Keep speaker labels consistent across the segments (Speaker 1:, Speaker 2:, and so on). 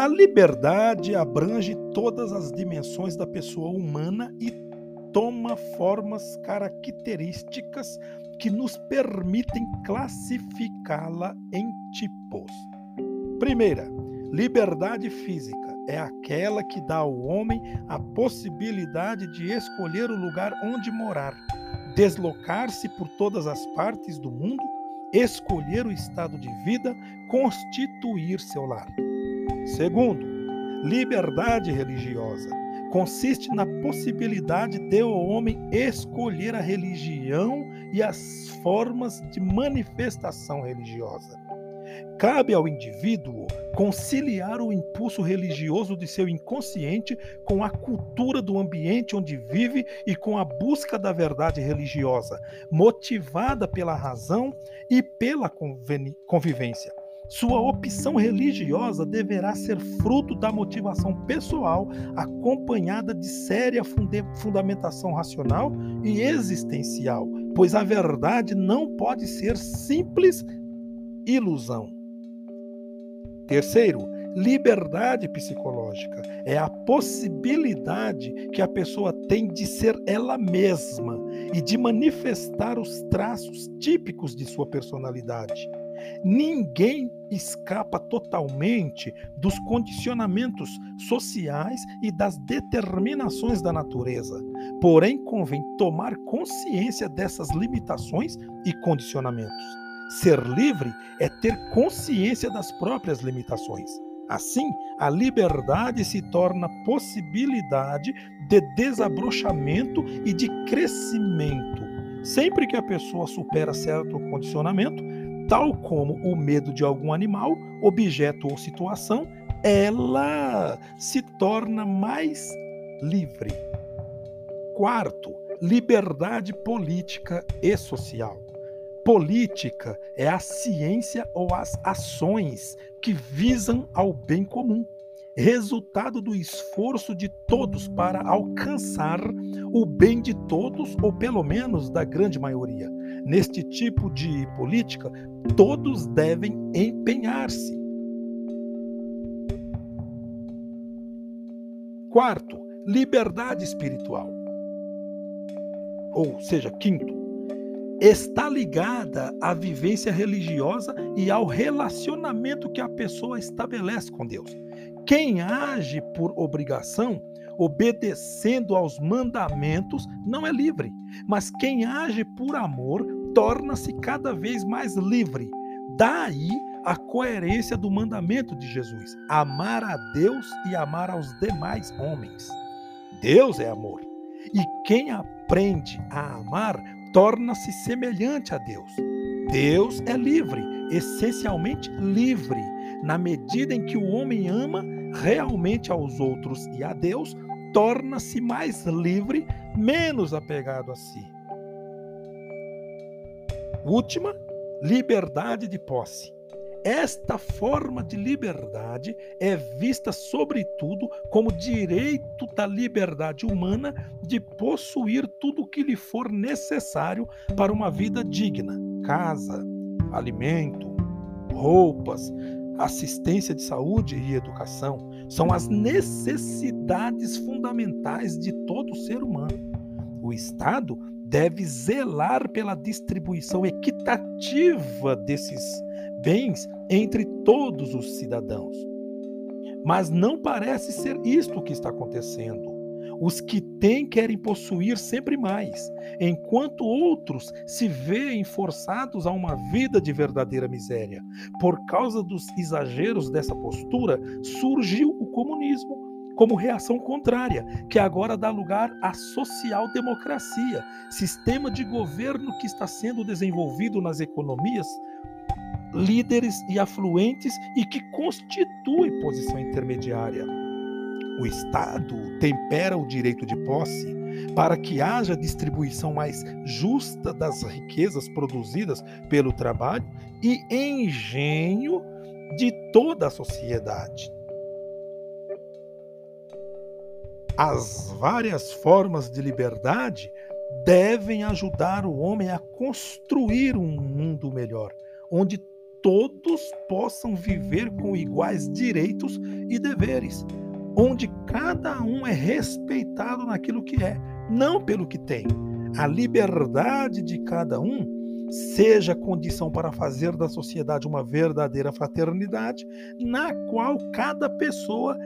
Speaker 1: A liberdade abrange todas as dimensões da pessoa humana e toma formas características que nos permitem classificá-la em tipos. Primeira, liberdade física é aquela que dá ao homem a possibilidade de escolher o lugar onde morar, deslocar-se por todas as partes do mundo, escolher o estado de vida, constituir seu lar. Segundo, liberdade religiosa consiste na possibilidade de o homem escolher a religião e as formas de manifestação religiosa. Cabe ao indivíduo conciliar o impulso religioso de seu inconsciente com a cultura do ambiente onde vive e com a busca da verdade religiosa, motivada pela razão e pela convivência. Sua opção religiosa deverá ser fruto da motivação pessoal, acompanhada de séria fundamentação racional e existencial, pois a verdade não pode ser simples ilusão. Terceiro, liberdade psicológica é a possibilidade que a pessoa tem de ser ela mesma e de manifestar os traços típicos de sua personalidade. Ninguém escapa totalmente dos condicionamentos sociais e das determinações da natureza. Porém, convém tomar consciência dessas limitações e condicionamentos. Ser livre é ter consciência das próprias limitações. Assim, a liberdade se torna possibilidade de desabrochamento e de crescimento. Sempre que a pessoa supera certo condicionamento, tal como o medo de algum animal, objeto ou situação, ela se torna mais livre. Quarto, liberdade política e social. Política é a ciência ou as ações que visam ao bem comum, resultado do esforço de todos para alcançar o bem de todos, ou pelo menos da grande maioria. Neste tipo de política, todos devem empenhar-se. Quarto, liberdade espiritual. Ou seja, quinto, está ligada à vivência religiosa e ao relacionamento que a pessoa estabelece com Deus. Quem age por obrigação, obedecendo aos mandamentos, não é livre, mas quem age por amor torna-se cada vez mais livre. Daí a coerência do mandamento de Jesus: amar a Deus e amar aos demais homens. Deus é amor. E quem aprende a amar torna-se semelhante a Deus. Deus é livre, essencialmente livre, na medida em que o homem ama realmente aos outros e a Deus, torna-se mais livre, menos apegado a si. Última, liberdade de posse. Esta forma de liberdade é vista, sobretudo, como direito da liberdade humana de possuir tudo o que lhe for necessário para uma vida digna: casa, alimento, roupas, assistência de saúde e educação. São as necessidades fundamentais de todo ser humano. O Estado deve zelar pela distribuição equitativa desses bens entre todos os cidadãos. Mas não parece ser isto que está acontecendo. Os que têm querem possuir sempre mais, enquanto outros se veem forçados a uma vida de verdadeira miséria. Por causa dos exageros dessa postura, surgiu o comunismo como reação contrária, que agora dá lugar à social-democracia, sistema de governo que está sendo desenvolvido nas economias líderes e afluentes e que constitui posição intermediária. O Estado tempera o direito de posse para que haja distribuição mais justa das riquezas produzidas pelo trabalho e engenho de toda a sociedade. As várias formas de liberdade devem ajudar o homem a construir um mundo melhor, onde todos possam viver com iguais direitos e deveres, onde cada um é respeitado naquilo que é, não pelo que tem. A liberdade de cada um seja condição para fazer da sociedade uma verdadeira fraternidade, na qual cada pessoa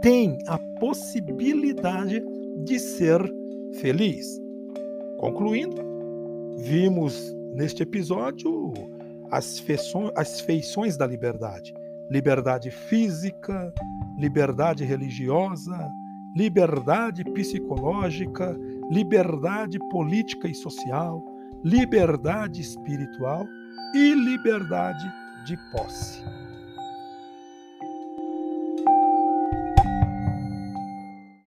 Speaker 1: tem a possibilidade de ser feliz. Concluindo, vimos neste episódio as feições, as feições da liberdade: liberdade física, liberdade religiosa, liberdade psicológica, liberdade política e social liberdade espiritual e liberdade de posse.